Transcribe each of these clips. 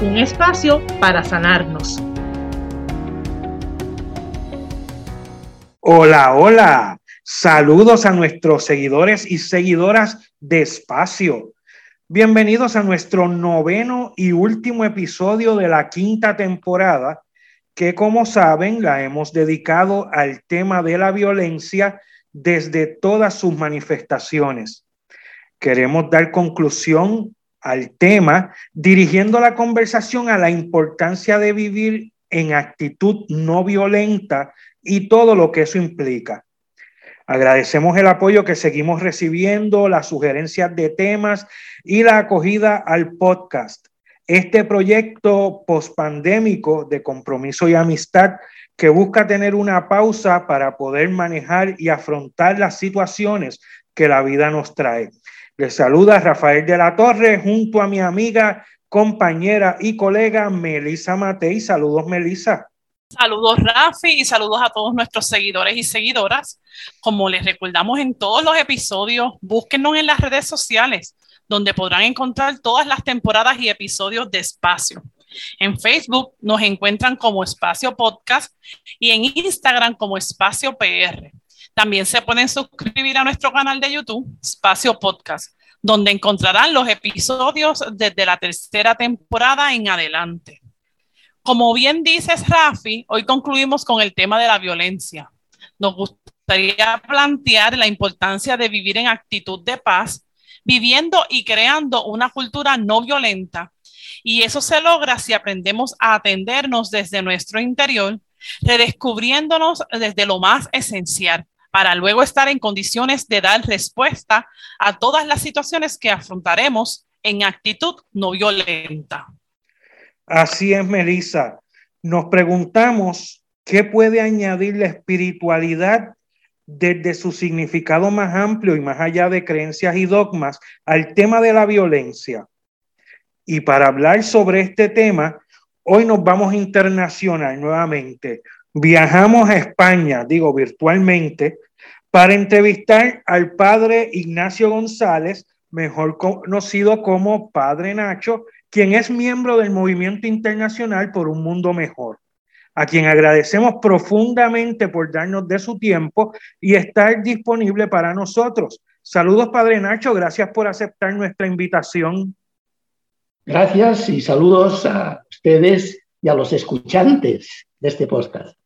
Un espacio para sanarnos. Hola, hola. Saludos a nuestros seguidores y seguidoras de Espacio. Bienvenidos a nuestro noveno y último episodio de la quinta temporada, que como saben la hemos dedicado al tema de la violencia desde todas sus manifestaciones. Queremos dar conclusión al tema dirigiendo la conversación a la importancia de vivir en actitud no violenta y todo lo que eso implica. Agradecemos el apoyo que seguimos recibiendo, las sugerencias de temas y la acogida al podcast. Este proyecto pospandémico de compromiso y amistad que busca tener una pausa para poder manejar y afrontar las situaciones que la vida nos trae. Les saluda Rafael de la Torre junto a mi amiga, compañera y colega Melisa Matei. Saludos, Melisa. Saludos Rafi y saludos a todos nuestros seguidores y seguidoras. Como les recordamos en todos los episodios, búsquenos en las redes sociales, donde podrán encontrar todas las temporadas y episodios de Espacio. En Facebook nos encuentran como Espacio Podcast y en Instagram como Espacio PR. También se pueden suscribir a nuestro canal de YouTube, Espacio Podcast, donde encontrarán los episodios desde la tercera temporada en adelante. Como bien dices, Rafi, hoy concluimos con el tema de la violencia. Nos gustaría plantear la importancia de vivir en actitud de paz, viviendo y creando una cultura no violenta. Y eso se logra si aprendemos a atendernos desde nuestro interior, redescubriéndonos desde lo más esencial, para luego estar en condiciones de dar respuesta a todas las situaciones que afrontaremos en actitud no violenta. Así es, Melissa. Nos preguntamos qué puede añadir la espiritualidad desde su significado más amplio y más allá de creencias y dogmas al tema de la violencia. Y para hablar sobre este tema, hoy nos vamos internacional nuevamente. Viajamos a España, digo virtualmente, para entrevistar al padre Ignacio González, mejor conocido como Padre Nacho, quien es miembro del Movimiento Internacional por un Mundo Mejor, a quien agradecemos profundamente por darnos de su tiempo y estar disponible para nosotros. Saludos, Padre Nacho, gracias por aceptar nuestra invitación. Gracias y saludos a ustedes y a los escuchantes de este podcast.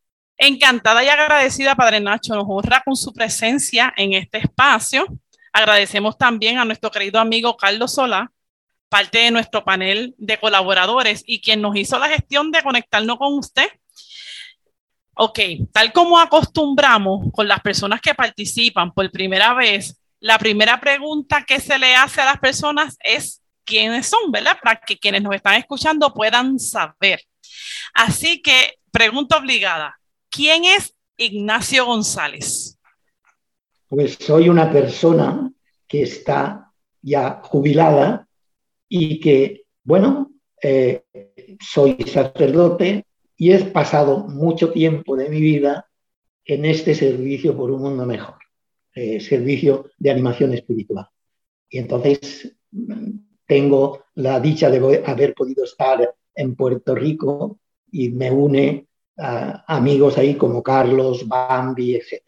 Encantada y agradecida, Padre Nacho, nos honra con su presencia en este espacio. Agradecemos también a nuestro querido amigo Carlos Solá, parte de nuestro panel de colaboradores y quien nos hizo la gestión de conectarnos con usted. Ok, tal como acostumbramos con las personas que participan por primera vez, la primera pregunta que se le hace a las personas es quiénes son, ¿verdad? Para que quienes nos están escuchando puedan saber. Así que, pregunta obligada, ¿quién es Ignacio González? Pues soy una persona que está ya jubilada y que, bueno, eh, soy sacerdote y he pasado mucho tiempo de mi vida en este servicio por un mundo mejor, eh, servicio de animación espiritual. Y entonces tengo la dicha de haber podido estar en Puerto Rico y me une amigos ahí como Carlos, Bambi, etc.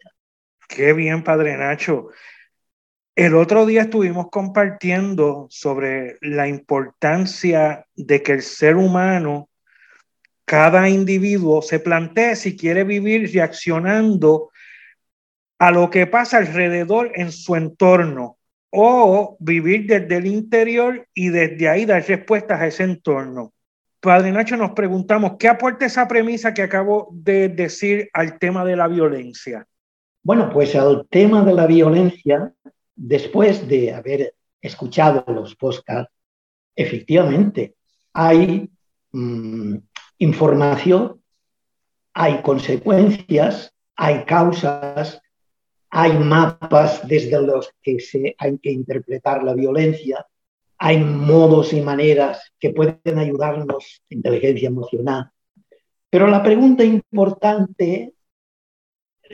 Qué bien, Padre Nacho. El otro día estuvimos compartiendo sobre la importancia de que el ser humano, cada individuo, se plantee si quiere vivir reaccionando a lo que pasa alrededor en su entorno o vivir desde el interior y desde ahí dar respuestas a ese entorno. Padre Nacho, nos preguntamos, ¿qué aporta esa premisa que acabo de decir al tema de la violencia? Bueno, pues al tema de la violencia después de haber escuchado los podcasts, efectivamente hay mm, información, hay consecuencias, hay causas, hay mapas desde los que se hay que interpretar la violencia, hay modos y maneras que pueden ayudarnos, inteligencia emocional. Pero la pregunta importante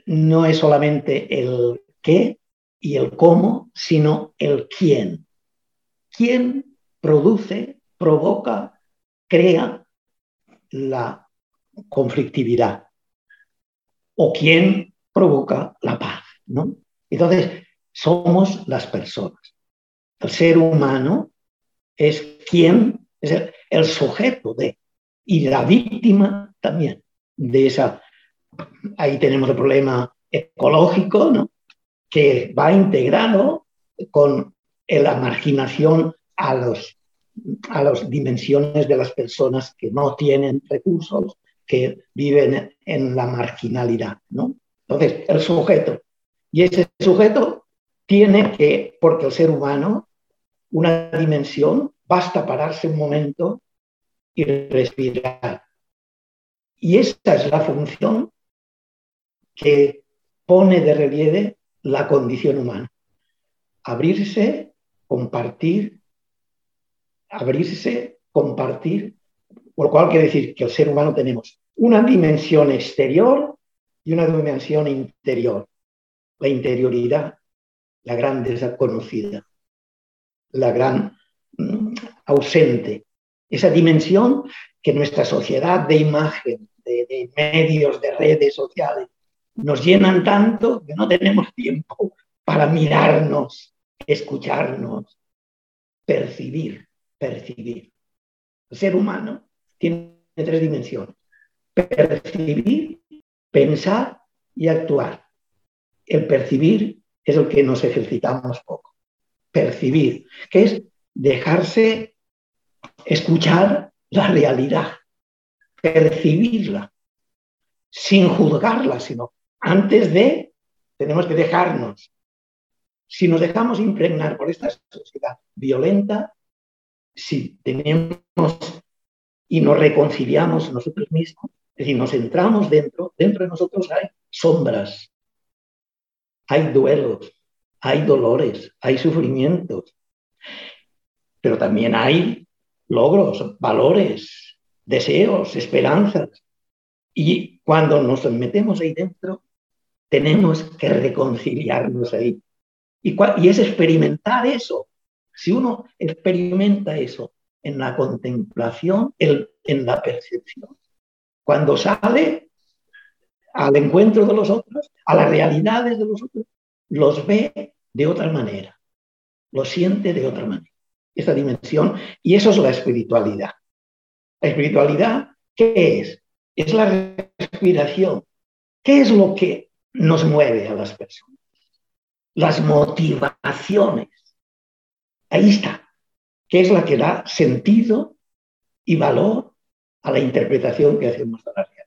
no es solamente el qué y el cómo, sino el quién. ¿Quién produce, provoca, crea la conflictividad? ¿O quién provoca la paz? ¿no? Entonces, somos las personas. El ser humano es quien, es el, sujeto de, y la víctima también de esa. Ahí tenemos el problema ecológico, ¿no? que va integrado con la marginación a, los, a las dimensiones de las personas que no tienen recursos, que viven en la marginalidad. ¿no? Entonces, el sujeto. Y ese sujeto tiene que, porque el ser humano, una dimensión, basta pararse un momento y respirar. Y esta es la función que pone de relieve la condición humana. Abrirse, compartir, abrirse, compartir, por lo cual quiere decir que el ser humano tenemos una dimensión exterior y una dimensión interior. La interioridad, la gran desconocida, la gran mm, ausente, esa dimensión que nuestra sociedad de imagen, de medios, de redes sociales, nos llenan tanto que no tenemos tiempo para mirarnos, escucharnos, percibir, percibir. El ser humano tiene tres dimensiones. Percibir, pensar y actuar. El percibir es el que nos ejercitamos poco. Percibir, que es dejarse escuchar la realidad, percibirla, sin juzgarla, sino antes de, tenemos que dejarnos. Si nos dejamos impregnar por esta sociedad violenta, si tenemos y nos reconciliamos nosotros mismos, es decir, nos entramos dentro, dentro de nosotros hay sombras, hay duelos, hay dolores, hay sufrimientos, pero también hay logros, valores, deseos, esperanzas. Y cuando nos metemos ahí dentro, tenemos que reconciliarnos ahí. Y, es experimentar eso. Si uno experimenta eso en la contemplación, en la percepción, cuando sale al encuentro de los otros, a las realidades de los otros, los ve de otra manera, lo siente de otra manera. Esa dimensión, y eso es la espiritualidad. La espiritualidad, ¿qué es? Es la respiración. ¿Qué es lo que nos mueve a las personas. Las motivaciones. Ahí está, que es la que da sentido y valor a la interpretación que hacemos de la realidad.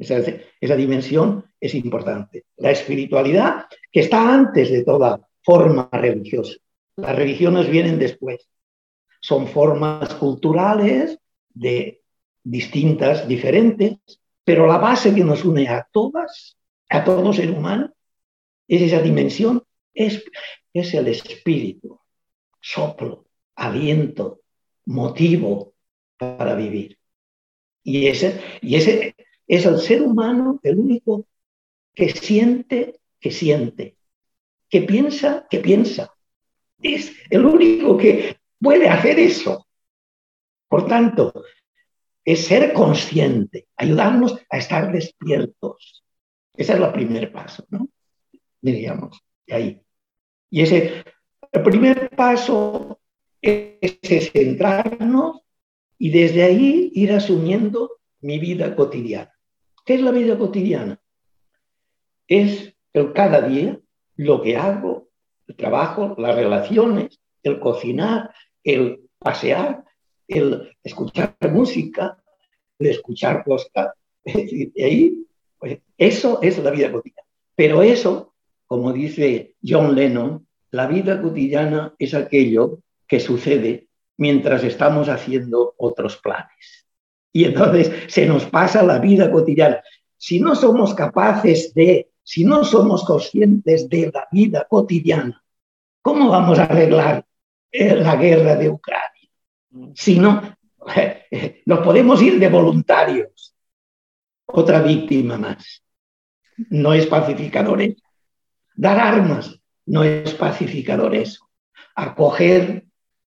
Esa, esa dimensión es importante. La espiritualidad, que está antes de toda forma religiosa. Las religiones vienen después. Son formas culturales de distintas, diferentes, pero la base que nos une a todas, a todo ser humano, es esa dimensión, es, es el espíritu, soplo, aliento, motivo para vivir. Y ese, y ese es el ser humano el único que siente, que siente, que piensa, que piensa. Es el único que puede hacer eso. Por tanto, es ser consciente, ayudarnos a estar despiertos. Ese es el primer paso, ¿no? Diríamos, de ahí. Y ese, primer paso es, centrarnos y desde ahí ir asumiendo mi vida cotidiana. ¿Qué es la vida cotidiana? Es el cada día, lo que hago, el trabajo, las relaciones, el cocinar, el pasear, el escuchar música, el escuchar podcast. Y ahí, pues, eso es la vida cotidiana. Pero eso, como dice John Lennon, la vida cotidiana es aquello que sucede mientras estamos haciendo otros planes. Y entonces se nos pasa la vida cotidiana. Si no somos capaces de, si no somos conscientes de la vida cotidiana, ¿cómo vamos a arreglar eh, la guerra de Ucrania? Si no, nos podemos ir de voluntarios. Otra víctima más. No es pacificador eso. Dar armas no es pacificador eso. Acoger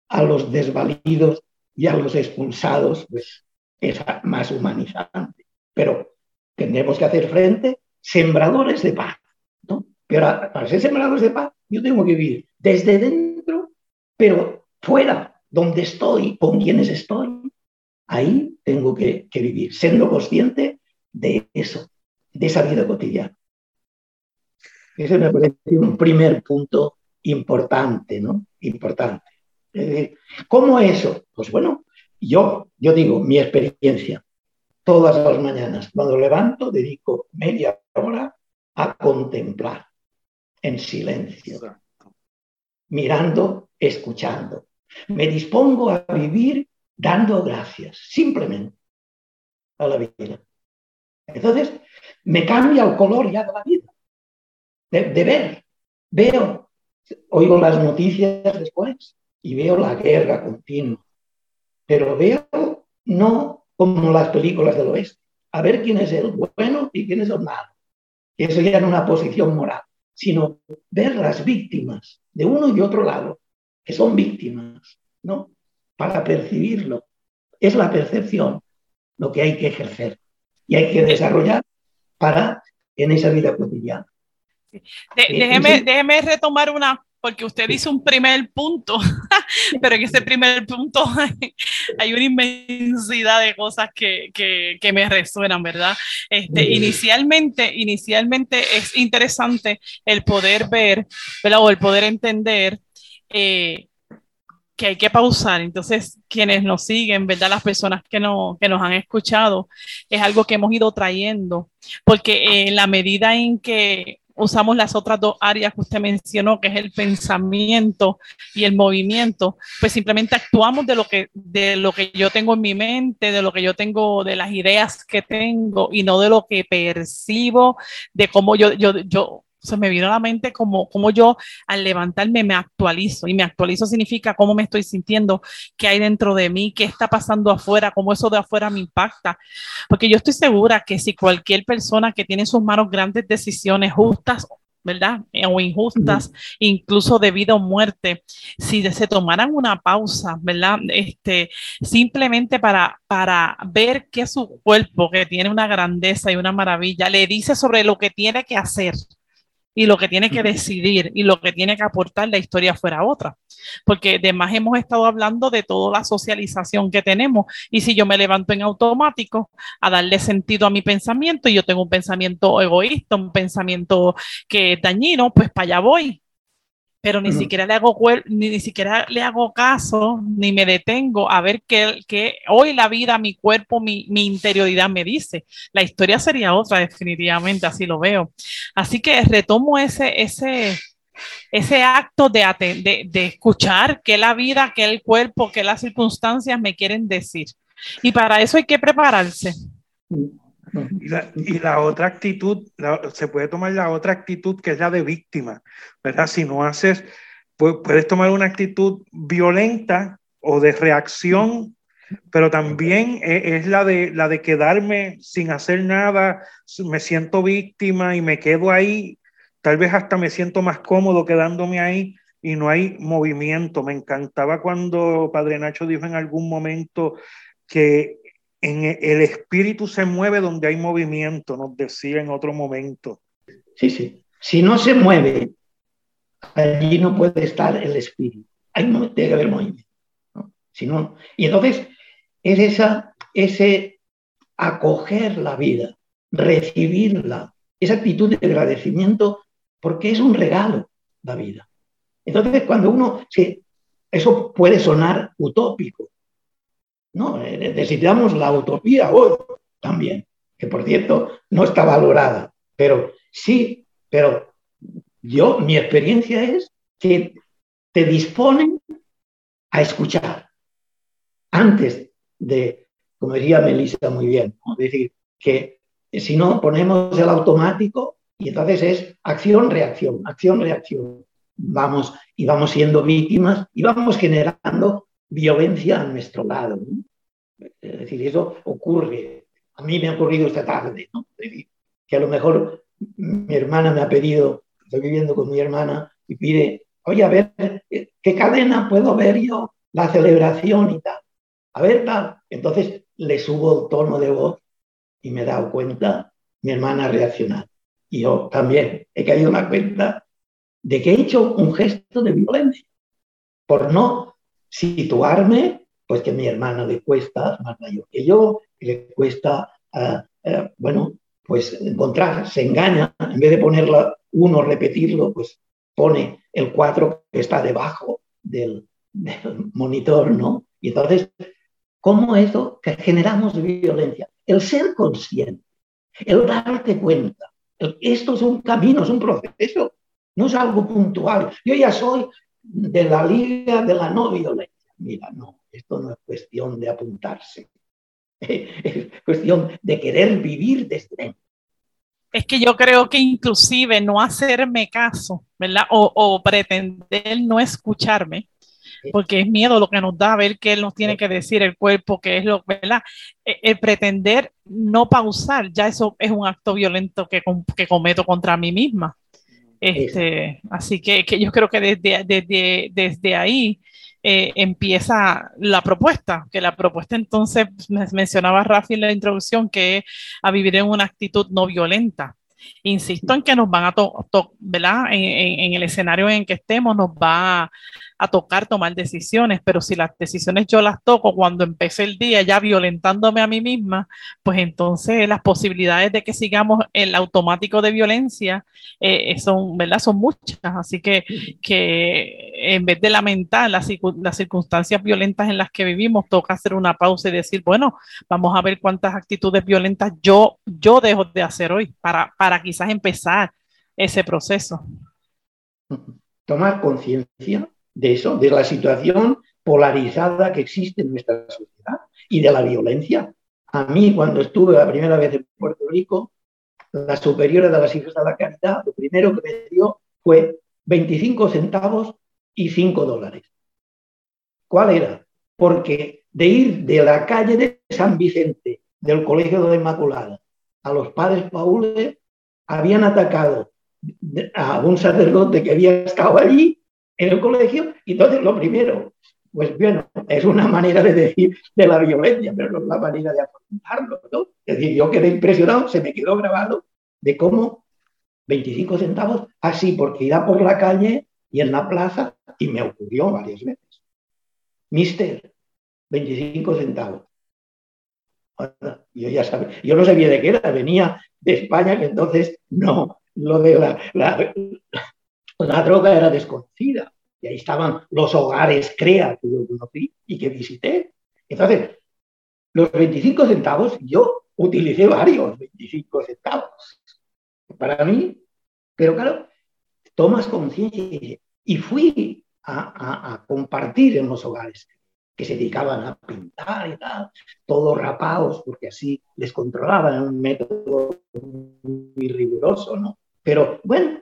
a los desvalidos y a los expulsados, pues es más humanizante. Pero tendremos que hacer frente sembradores de paz. ¿no? Pero para ser sembradores de paz, yo tengo que vivir desde dentro, pero fuera, donde estoy, con quienes estoy, ahí tengo que, que vivir, siendo consciente de eso, de esa vida cotidiana. Ese me parece un primer punto importante, ¿no? Importante. ¿Cómo eso? Pues bueno, yo, yo digo, mi experiencia, todas las mañanas, cuando levanto, dedico media hora a contemplar en silencio, mirando, escuchando. Me dispongo a vivir dando gracias, simplemente, a la vida. Entonces, me cambia el color ya de la vida, de, ver. Veo, oigo las noticias después y veo la guerra continua, pero veo no como las películas del oeste, a ver quién es el bueno y quién es el malo. Eso ya en una posición moral, sino ver las víctimas de uno y otro lado, que son víctimas, ¿no? Para percibirlo. Es la percepción lo que hay que ejercer y hay que desarrollar para en esa vida cotidiana. Eh, déjeme, déjeme retomar una, porque usted dice un primer punto, pero en ese primer punto hay, una inmensidad de cosas que, que, que me resuenan, ¿verdad? Este, inicialmente, inicialmente es interesante el poder ver, ¿verdad? O el poder entender eh, que hay que pausar. Entonces, quienes nos siguen, ¿verdad? Las personas que, no, que nos han escuchado, es algo que hemos ido trayendo, porque en la medida en que usamos las otras dos áreas que usted mencionó, que es el pensamiento y el movimiento, pues simplemente actuamos de lo que, de lo que yo tengo en mi mente, de lo que yo tengo, de las ideas que tengo y no de lo que percibo, de cómo yo, yo, yo se me vino a la mente como, como yo al levantarme me actualizo y me actualizo significa cómo me estoy sintiendo, qué hay dentro de mí, qué está pasando afuera, cómo eso de afuera me impacta. Porque yo estoy segura que si cualquier persona que tiene en sus manos grandes decisiones justas, ¿verdad? O injustas, incluso de vida o muerte, si se tomaran una pausa, ¿verdad? Este, simplemente para, para ver que su cuerpo, que tiene una grandeza y una maravilla, le dice sobre lo que tiene que hacer y lo que tiene que decidir y lo que tiene que aportar la historia fuera otra. Porque además hemos estado hablando de toda la socialización que tenemos y si yo me levanto en automático a darle sentido a mi pensamiento y yo tengo un pensamiento egoísta, un pensamiento que es dañino, pues para allá voy pero ni siquiera le hago ni, ni, siquiera le hago caso ni me detengo a ver qué, hoy la vida, mi cuerpo, mi, mi, interioridad me dice. La historia sería otra, definitivamente, así lo veo. Así que retomo ese, ese, ese acto de, de, de escuchar qué la vida, qué el cuerpo, qué las circunstancias me quieren decir. Y para eso hay que prepararse. Y la, otra actitud, se puede tomar la otra actitud que es la de víctima, ¿verdad? Si no haces, puedes tomar una actitud violenta o de reacción, pero también e, es, la, de, la de quedarme sin hacer nada, me siento víctima y me quedo ahí, tal vez hasta me siento más cómodo quedándome ahí y no hay movimiento. Me encantaba cuando Padre Nacho dijo en algún momento que en e, el espíritu se mueve donde hay movimiento, nos decía en otro momento. Sí, sí. Si no se mueve, allí no puede estar el espíritu. Hay, que haber movimiento. Si no, y entonces es esa, ese acoger la vida, recibirla, esa actitud de agradecimiento, porque es un regalo la vida. Entonces, cuando uno, sí, eso puede sonar utópico, no, eh, necesitamos la utopía hoy también, que por cierto no está valorada, pero sí, pero yo, mi experiencia es que te disponen a escuchar, antes de, como decía Melissa muy bien, es decir, que si no ponemos el automático y entonces es acción-reacción, acción-reacción. Vamos y vamos siendo víctimas y vamos generando violencia a nuestro lado. Es decir, eso ocurre. A mí me ha ocurrido esta tarde, ¿no? que a lo mejor mi hermana me ha pedido, estoy viviendo con mi hermana y pide, oye, a ver, ¿qué cadena puedo ver yo? La celebración y tal. A ver, tal. Entonces le subo el tono de voz y me he dado cuenta, mi hermana ha reaccionado. Y yo también he caído en la cuenta de que he hecho un gesto de violencia por no situarme, pues que mi hermana le cuesta, más mayor que yo, le cuesta, uh, uh, bueno, pues encontrar, se engaña, en vez de ponerla uno, repetirlo, pues pone el 4 que está debajo del, monitor, ¿no? Y entonces, ¿cómo eso que generamos violencia? El ser consciente, el darte cuenta. Esto es un camino, es un proceso, no es algo puntual. Yo ya soy de la liga de la no violencia. Mira, no, esto no es cuestión de apuntarse. Es cuestión de querer vivir desde dentro es que yo creo que inclusive no hacerme caso, ¿verdad? O, pretender no escucharme, porque es miedo lo que nos da ver qué él nos tiene que decir el cuerpo, qué es lo, ¿verdad? E, el, pretender no pausar, ya eso es un acto violento que, que cometo contra mí misma. Este, así que, que, yo creo que desde, desde, desde ahí eh, empieza la propuesta, que la propuesta entonces mencionaba Rafi en la introducción, que es a vivir en una actitud no violenta. Insisto en que nos van a, tocar, ¿verdad? En, en, el escenario en que estemos, nos va a tocar tomar decisiones, pero si las decisiones yo las toco cuando empecé el día ya violentándome a mí misma, pues entonces las posibilidades de que sigamos el automático de violencia eh, son, ¿verdad? son muchas. Así que, que en vez de lamentar las, las circunstancias violentas en las que vivimos, toca hacer una pausa y decir, bueno, vamos a ver cuántas actitudes violentas yo, yo dejo de hacer hoy para, para quizás empezar ese proceso. Tomar conciencia de eso, de la situación polarizada que existe en nuestra sociedad y de la violencia. A mí, cuando estuve la primera vez en Puerto Rico, la superiora de las hijas de la caridad, lo primero que me dio fue 25 centavos y 5 dólares. ¿Cuál era? Porque de ir de la calle de San Vicente, del Colegio de la Inmaculada, a los padres paules, habían atacado a un sacerdote que había estado allí en el colegio. Y entonces lo primero, pues bueno, es una manera de decir de la violencia, pero no es la manera de afrontarlo. ¿no? Es decir, yo quedé impresionado, se me quedó grabado de cómo 25 centavos, así porque iba por la calle y en la plaza, y me ocurrió varias veces. Mister, 25 centavos. Yo ya sabía, yo no sabía de qué era, venía de España, que entonces no, lo de la, la, la droga era desconocida. Y ahí estaban los hogares CREA que yo conocí y que visité. Entonces, los 25 centavos, yo utilicé varios 25 centavos para mí, pero claro, tomas conciencia y fui a, a, compartir en los hogares que se dedicaban a pintar y tal, todos rapados, porque así les controlaban, un método muy riguroso, ¿no? Pero bueno,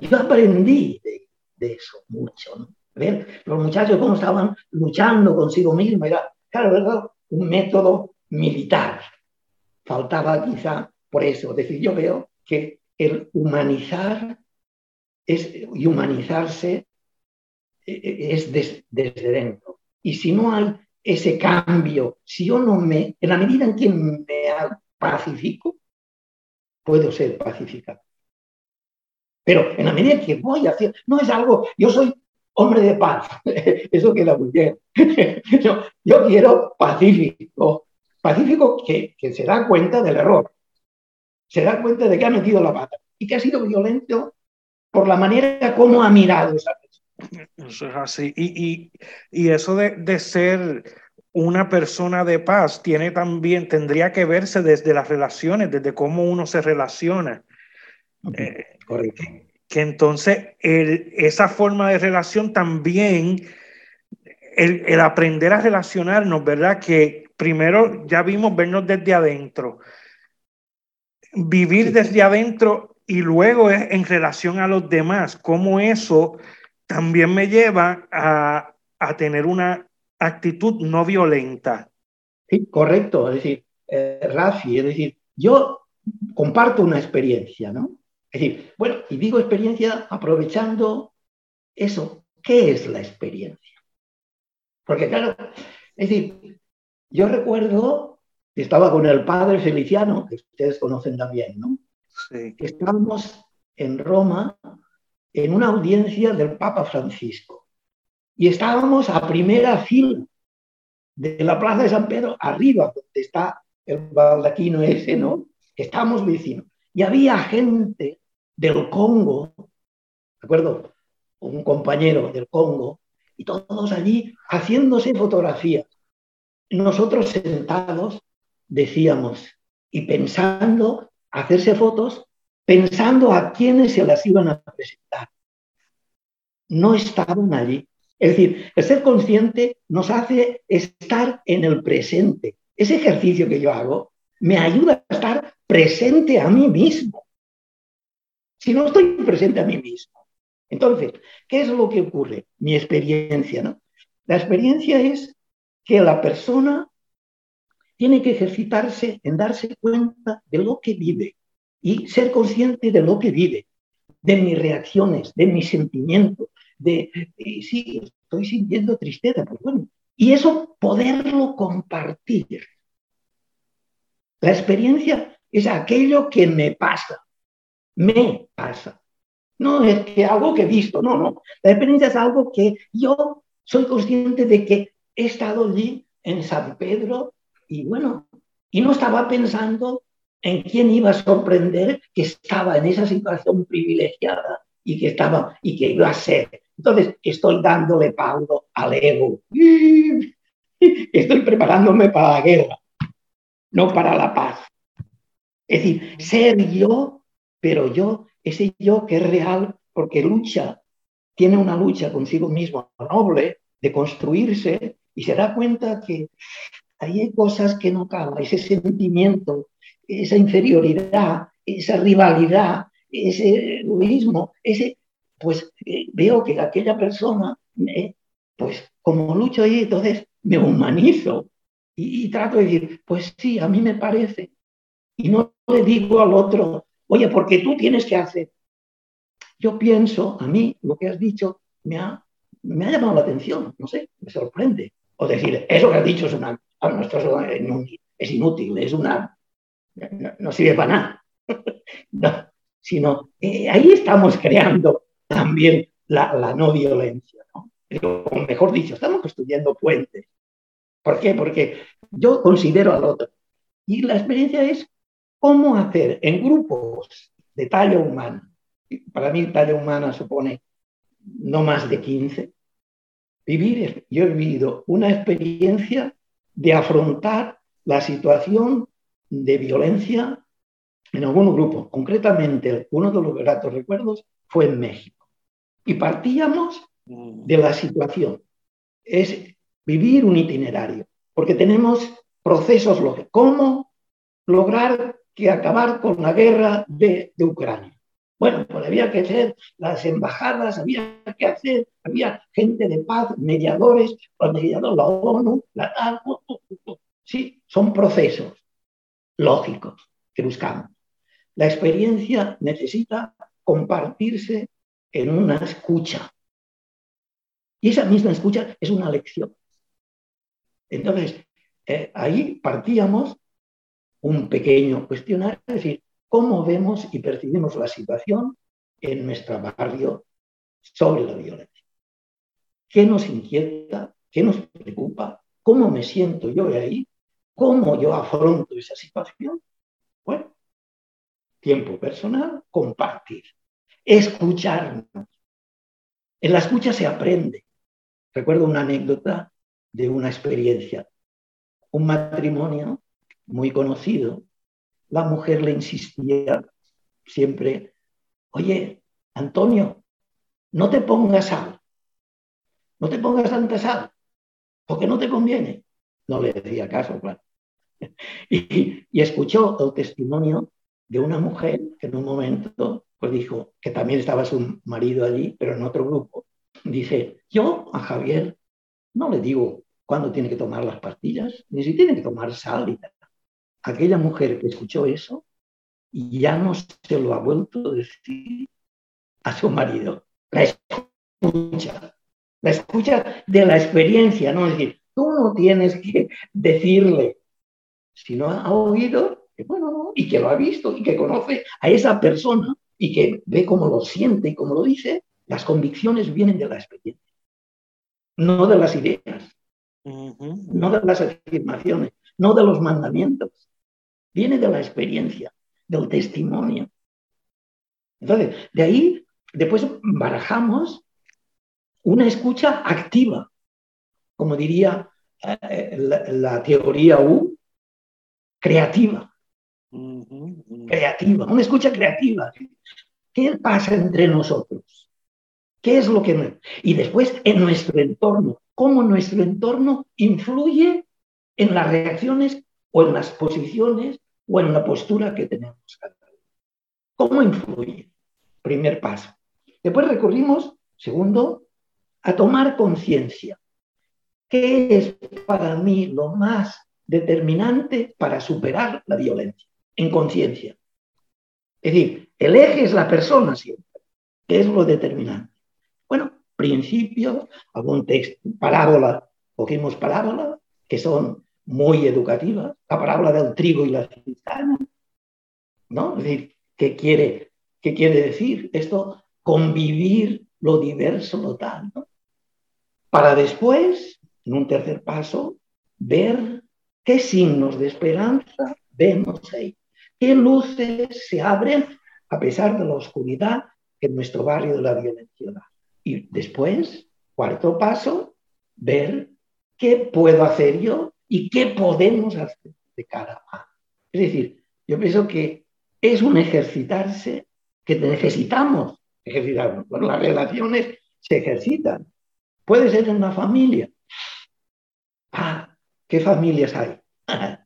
yo aprendí de, eso mucho. Los muchachos cómo estaban luchando consigo mismos, era, claro, un método militar. Faltaba quizá por eso. Es decir, yo veo que el humanizar y humanizarse e, e, es desde dentro. Y si no hay ese cambio, si yo no me, en la medida en que me pacifico, puedo ser pacificado. Pero en la medida que voy a hacer, no es algo, yo soy hombre de paz, eso queda muy bien. yo, yo quiero pacífico, pacífico que, que, se da cuenta del error, se da cuenta de que ha metido la pata y que ha sido violento por la manera como ha mirado esa persona. Eso es así. Y, y, y eso de, de, ser una persona de paz tiene también, tendría que verse desde las relaciones, desde cómo uno se relaciona. Eh, que entonces esa forma de relación también el, aprender a relacionarnos, ¿verdad? Que primero ya vimos vernos desde adentro, vivir desde adentro y luego es en relación a los demás, cómo eso también me lleva a, a tener una actitud no violenta. Sí, correcto. Es decir, eh, Rafi, es decir, yo comparto una experiencia, ¿no? Es decir, bueno, y digo experiencia aprovechando eso. ¿Qué es la experiencia? Porque claro, es decir, yo recuerdo que estaba con el padre Feliciano, que ustedes conocen también, ¿no? Sí. Estábamos en Roma en una audiencia del Papa Francisco. Y estábamos a primera fila de la Plaza de San Pedro, arriba, donde está el baldaquino ese, ¿no? Estábamos vecinos. Y había gente del Congo, ¿de acuerdo? Un compañero del Congo, y todos allí haciéndose fotografías. Nosotros sentados decíamos y pensando hacerse fotos, pensando a quiénes se las iban a presentar. No estaban allí. Es decir, el ser consciente nos hace estar en el presente. Ese ejercicio que yo hago me ayuda a estar presente a mí mismo. Si no estoy presente a mí mismo. Entonces, ¿qué es lo que ocurre? Mi experiencia, ¿no? La experiencia es que la persona tiene que ejercitarse en darse cuenta de lo que vive y ser consciente de lo que vive, de mis reacciones, de mis sentimientos, de, eh, sí, estoy sintiendo tristeza, pues bueno, y eso poderlo compartir. La experiencia es aquello que me pasa, me pasa. No es que algo que he visto, no, no. La experiencia es algo que yo soy consciente de que he estado allí en San Pedro y bueno, y no estaba pensando en quién iba a sorprender que estaba en esa situación privilegiada y que estaba y que iba a ser entonces, estoy dándole paudo al ego. Estoy preparándome para la guerra, no para la paz. Es decir, ser yo, pero yo, ese yo que es real, porque lucha, tiene una lucha consigo mismo noble de construirse y se da cuenta que ahí hay cosas que no caben, ese sentimiento, esa inferioridad, esa rivalidad, ese egoísmo, ese pues eh, veo que aquella persona, pues como lucho ahí, entonces me humanizo y, trato de decir, pues sí, a mí me parece. Y no le digo al otro, oye, porque tú tienes que hacer. Yo pienso, a mí lo que has dicho me ha, llamado la atención, no sé, me sorprende. O decir, eso que has dicho es, una, es inútil, es una, no, sirve para nada. sino eh, ahí estamos creando también la, no violencia. ¿no? O mejor dicho, estamos construyendo puentes. ¿Por qué? Porque yo considero al otro. Y la experiencia es cómo hacer en grupos de talla humana. Para mí, talla humana supone no más de 15. Vivir, yo he vivido una experiencia de afrontar la situación de violencia en algún grupo. Concretamente, uno de los gratos recuerdos fue en México. Y partíamos mm. de la situación. Es vivir un itinerario, porque tenemos procesos lógicos. ¿Cómo lograr que acabar con la guerra de, Ucrania? Bueno, pues había que hacer las embajadas, había que hacer, había gente de paz, mediadores, los mediadores, la ONU, la Sí, son procesos lógicos que buscamos. La experiencia necesita compartirse en una escucha. Y esa misma escucha es una lección. Entonces, eh, ahí partíamos un pequeño cuestionario, es decir, cómo vemos y percibimos la situación en nuestro barrio sobre la violencia. ¿Qué nos inquieta? ¿Qué nos preocupa? ¿Cómo me siento yo ahí? ¿Cómo yo afronto esa situación? Bueno, tiempo personal, compartir escucharnos. En la escucha se aprende. Recuerdo una anécdota de una experiencia. Un matrimonio muy conocido, la mujer le insistía siempre, oye, Antonio, no te pongas sal, no te pongas tanta sal, porque no te conviene. No le decía caso, claro. Y, y escuchó el testimonio de una mujer que en un momento pues dijo, que también estaba su marido allí, pero en otro grupo, dice, yo a Javier no le digo cuándo tiene que tomar las pastillas, ni si tiene que tomar sal y tal. Aquella mujer que escuchó eso ya no se lo ha vuelto a decir a su marido. La escucha, la escucha de la experiencia, ¿no? Es decir, tú no tienes que decirle, si no ha oído, que bueno, no, y que lo ha visto y que conoce a esa persona y que ve cómo lo siente y cómo lo dice, las convicciones vienen de la experiencia, no de las ideas, no de las afirmaciones, no de los mandamientos, viene de la experiencia, del testimonio. Entonces, de ahí, después barajamos una escucha activa, como diría eh, la, teoría U, creativa. Creativa, una escucha creativa. ¿Qué pasa entre nosotros? ¿Qué es lo que... Y después en nuestro entorno, cómo nuestro entorno influye en las reacciones o en las posiciones o en la postura que tenemos cada. ¿Cómo influye? Primer paso. Después recurrimos, segundo, a tomar conciencia. ¿Qué es para mí lo más determinante para superar la violencia? En conciencia. Es decir, el eje es la persona siempre. ¿Qué es lo determinante? Bueno, principios, algún texto, parábola, cogimos parábola, que son muy educativas, la parábola del trigo y la cizaña, ¿no? Decir, ¿qué quiere, qué quiere decir esto? Convivir lo diverso, lo tal, ¿no? Para después, en un tercer paso, ver qué signos de esperanza vemos ahí, qué luces se abren a pesar de la oscuridad en nuestro barrio de la violencia. Y después, cuarto paso, ver qué puedo hacer yo y qué podemos hacer de cara a. Es decir, yo pienso que es un ejercitarse que necesitamos ejercitar. Bueno, las relaciones se ejercitan. Puede ser en una familia. Ah, ¿qué familias hay?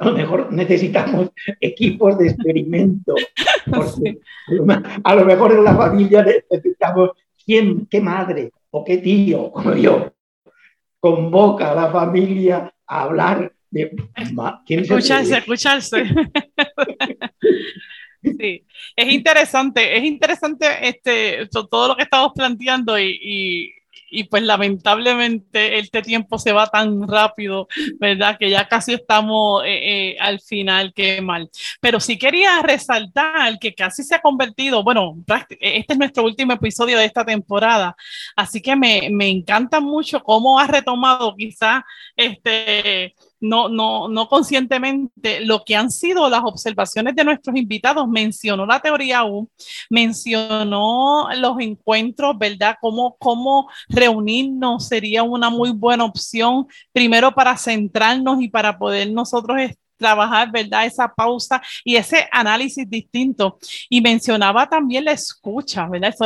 A lo mejor necesitamos equipos de experimento. a lo mejor en la familia necesitamos quién, qué madre o qué tío, como yo, convoca a la familia a hablar de... Escucharse, escucharse. Sí, es interesante, es interesante este, todo lo que estamos planteando y, y pues lamentablemente este tiempo se va tan rápido, ¿verdad? Que ya casi estamos eh, eh, al final, qué mal. Pero sí quería resaltar que casi se ha convertido, bueno, este es nuestro último episodio de esta temporada, así que me, me encanta mucho cómo ha retomado quizás este no, no, no conscientemente lo que han sido las observaciones de nuestros invitados. Mencionó la teoría U, mencionó los encuentros, ¿verdad? Cómo, cómo reunirnos sería una muy buena opción, primero para centrarnos y para poder nosotros trabajar, ¿verdad? Esa pausa y ese análisis distinto. Y mencionaba también la escucha, ¿verdad? Eso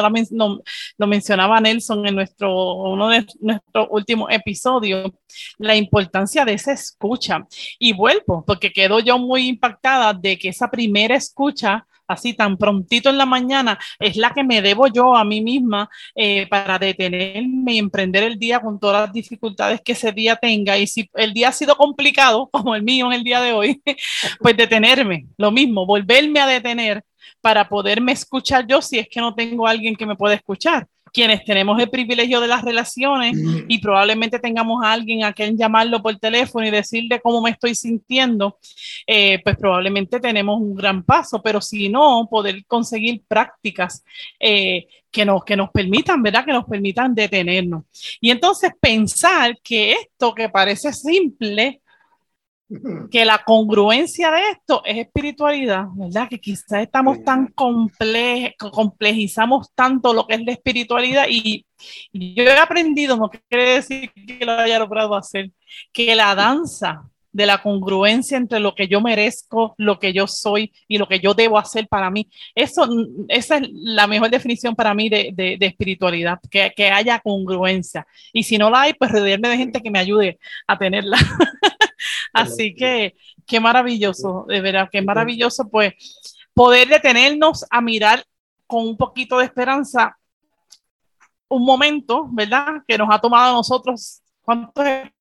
lo, mencionaba Nelson en nuestro, uno de nuestros últimos episodios, la importancia de esa escucha. Y vuelvo, porque quedo yo muy impactada de que esa primera escucha así tan prontito en la mañana, es la que me debo yo a mí misma eh, para detenerme y emprender el día con todas las dificultades que ese día tenga. Y si el día ha sido complicado, como el mío en el día de hoy, pues detenerme, lo mismo, volverme a detener para poderme escuchar yo si es que no tengo alguien que me pueda escuchar quienes tenemos el privilegio de las relaciones mm. y probablemente tengamos a alguien a quien llamarlo por teléfono y decirle cómo me estoy sintiendo, eh, pues probablemente tenemos un gran paso, pero si no, poder conseguir prácticas eh, que, nos, que nos permitan, ¿verdad? Que nos permitan detenernos. Y entonces pensar que esto que parece simple, que la congruencia de esto es espiritualidad, ¿verdad? Que quizás estamos tan complejo, complejizamos tanto lo que es la espiritualidad y, yo he aprendido, no quiere decir que lo haya logrado hacer, que la danza de la congruencia entre lo que yo merezco, lo que yo soy y lo que yo debo hacer para mí. Eso, esa es la mejor definición para mí de, de, espiritualidad, que, que, haya congruencia. Y si no la hay, pues rodearme de gente que me ayude a tenerla. Así que qué maravilloso, de verdad, qué maravilloso, pues poder detenernos a mirar con un poquito de esperanza un momento, ¿verdad? Que nos ha tomado a nosotros, ¿cuántos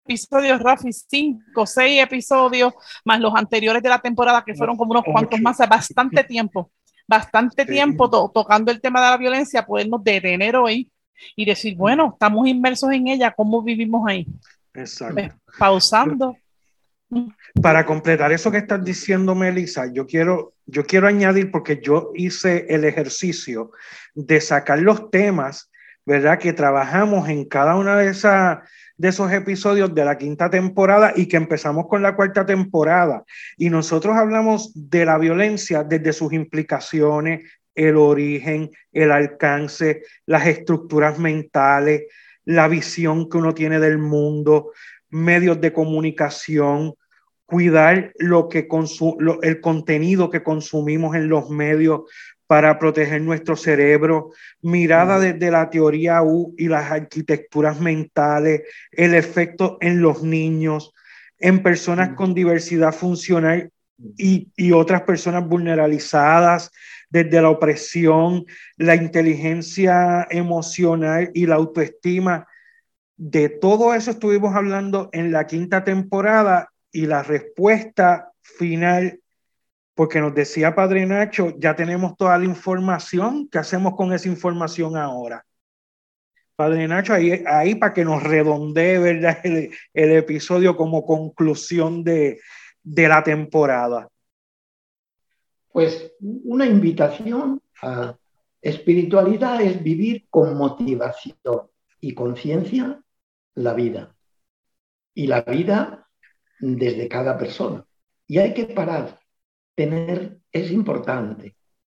episodios, Rafi? Cinco, seis episodios, más los anteriores de la temporada, que fueron como unos cuantos más, bastante tiempo, bastante tiempo tocando el tema de la violencia, podernos detener hoy y decir, bueno, estamos inmersos en ella, ¿cómo vivimos ahí? Exacto. Pues, pausando. Para completar eso que estás diciendo, Melissa, yo quiero, yo quiero añadir, porque yo hice el ejercicio de sacar los temas ¿verdad? Que trabajamos en cada una de, esas, de esos episodios de la quinta temporada y que empezamos con la cuarta temporada. Y nosotros hablamos de la violencia desde sus implicaciones, el origen, el alcance, las estructuras mentales, la visión que uno tiene del mundo, medios de comunicación, cuidar lo que el contenido que consumimos en los medios para proteger nuestro cerebro, mirada desde la teoría U y las arquitecturas mentales, el efecto en los niños, en personas con diversidad funcional y, y otras personas vulnerabilizadas, desde la opresión, la inteligencia emocional y la autoestima. De todo eso estuvimos hablando en la quinta temporada y la respuesta final porque nos decía Padre Nacho, ya tenemos toda la información, ¿qué hacemos con esa información ahora? Padre Nacho, ahí, ahí para que nos redondee ¿verdad? El, el episodio como conclusión de, de la temporada. Pues una invitación a espiritualidad es vivir con motivación y conciencia la vida. Y la vida desde cada persona. Y hay que parar tener, es importante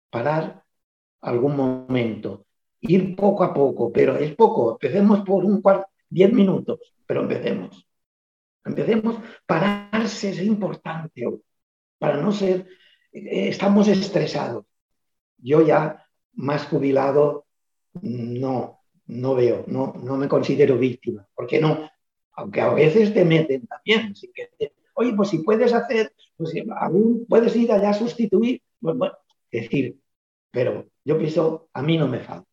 parar algún momento, ir poco a poco, pero es poco, empecemos por un cuarto, diez minutos, pero empecemos. Empecemos, pararse es importante para no ser, eh, estamos estresados. Yo ya más jubilado no, no veo, no, no me considero víctima, porque no, aunque a veces te meten también, que oye, pues si puedes hacer, pues aún puedes ir allá a sustituir, pues, bueno, decir, pero yo pienso, a mí no me falta.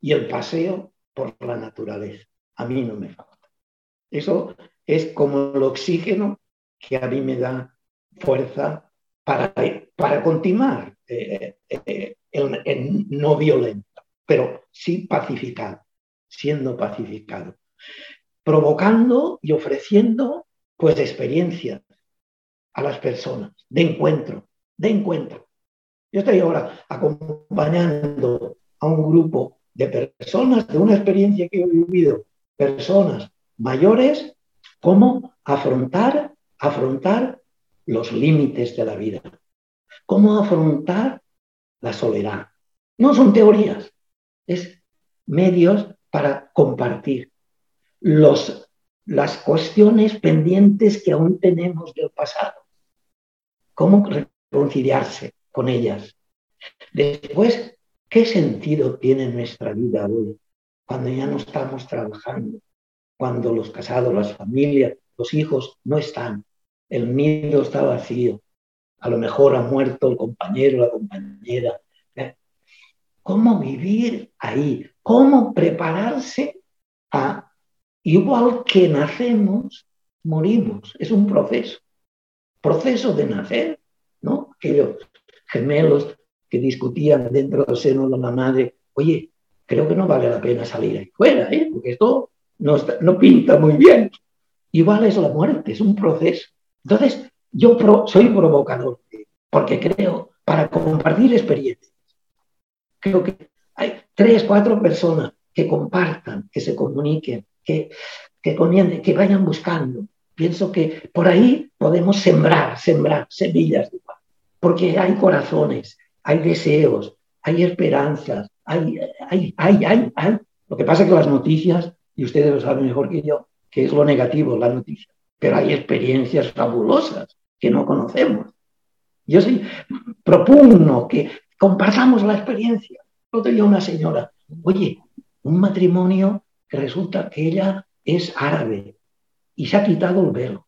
Y el paseo por la naturaleza, a mí no me falta. Eso es como el oxígeno que a mí me da fuerza para, para continuar eh, eh, no violento, pero sí pacificado, siendo pacificado, provocando y ofreciendo pues experiencias a las personas, de encuentro, de encuentro. Yo estoy ahora acompañando a un grupo de personas de una experiencia que he vivido, personas mayores, cómo afrontar, afrontar los límites de la vida, cómo afrontar la soledad. No son teorías, es medios para compartir los las cuestiones pendientes que aún tenemos del pasado. ¿Cómo reconciliarse con ellas? Después, ¿qué sentido tiene nuestra vida hoy cuando ya no estamos trabajando? Cuando los casados, las familias, los hijos no están, el nido está vacío, a lo mejor ha muerto el compañero, la compañera. ¿Cómo vivir ahí? ¿Cómo prepararse a Igual que nacemos, morimos. Es un proceso. Proceso de nacer, ¿no? Aquellos gemelos que discutían dentro del seno de la madre, oye, creo que no vale la pena salir ahí fuera, ¿eh? porque esto no, no pinta muy bien. Igual es la muerte, es un proceso. Entonces, yo soy provocador, porque creo, para compartir experiencias, creo que hay tres, cuatro personas que compartan, que se comuniquen, que, que, que vayan buscando. Pienso que por ahí podemos sembrar, sembrar semillas, porque hay corazones, hay deseos, hay esperanzas, hay, hay, hay, hay. Lo que pasa es que las noticias, y ustedes lo saben mejor que yo, que es lo negativo, la noticia. pero hay experiencias fabulosas que no conocemos. Yo sí que compartamos la experiencia. Lo tenía una señora, oye, un matrimonio resulta que ella es árabe y se ha quitado el velo.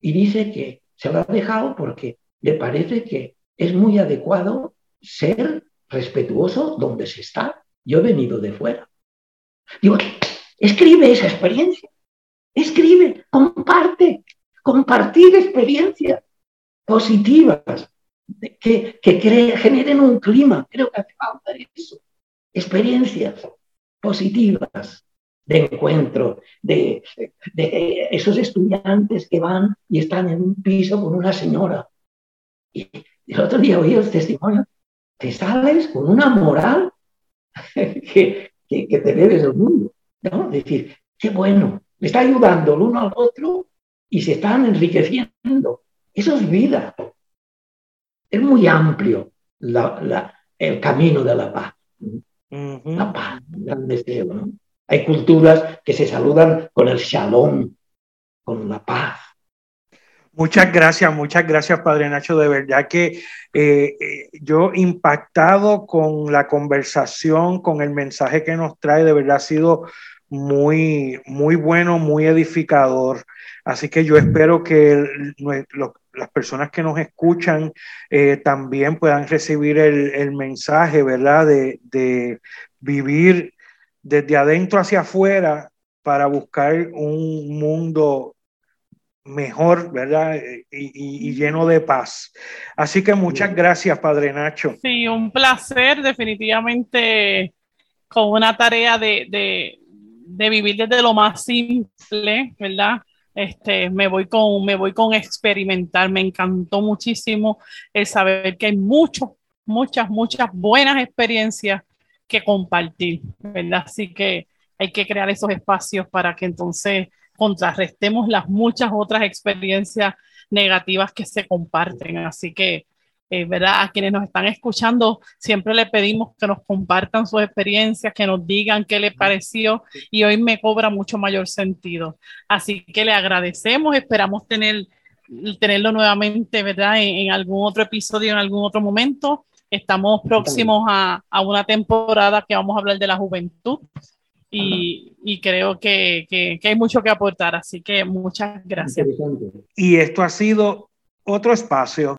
Y dice que se lo ha dejado porque le parece que es muy adecuado ser respetuoso donde se está. Yo he venido de fuera. Digo, escribe esa experiencia, escribe, comparte, compartir experiencias positivas que, que generen un clima. Creo que hace falta eso. Experiencias positivas de encuentro, de, esos estudiantes que van y están en un piso con una señora. Y el otro día oí el testimonio, te sales con una moral que, que, te debes del mundo. ¿no? Es decir, qué bueno, me está ayudando el uno al otro y se están enriqueciendo. Eso es vida. Es muy amplio el camino de la paz. La paz, gran deseo. ¿no? Hay culturas que se saludan con el shalom, con la paz. Muchas gracias, muchas gracias, Padre Nacho. De verdad que eh, eh, yo impactado con la conversación, con el mensaje que nos trae, de verdad ha sido muy, muy bueno, muy edificador. Así que yo espero que las personas que nos escuchan eh, también puedan recibir el, mensaje, ¿verdad? De, de, vivir desde adentro hacia afuera para buscar un mundo mejor, ¿verdad? Y, lleno de paz. Así que muchas gracias, Padre Nacho. Sí, un placer, definitivamente, con una tarea de, de, vivir desde lo más simple, ¿verdad? Este, me voy con, me voy con experimentar. Me encantó muchísimo el saber que hay muchos, muchas, muchas buenas experiencias que compartir, ¿verdad? Así que hay que crear esos espacios para que entonces contrarrestemos las muchas otras experiencias negativas que se comparten. Así que, eh, ¿verdad? A quienes nos están escuchando, siempre le pedimos que nos compartan sus experiencias, que nos digan qué les pareció y hoy me cobra mucho mayor sentido. Así que le agradecemos, esperamos tener, tenerlo nuevamente, ¿verdad? En, algún otro episodio, en algún otro momento. Estamos próximos a, a una temporada que vamos a hablar de la juventud y, creo que, que, hay mucho que aportar, así que muchas gracias. Y esto ha sido otro espacio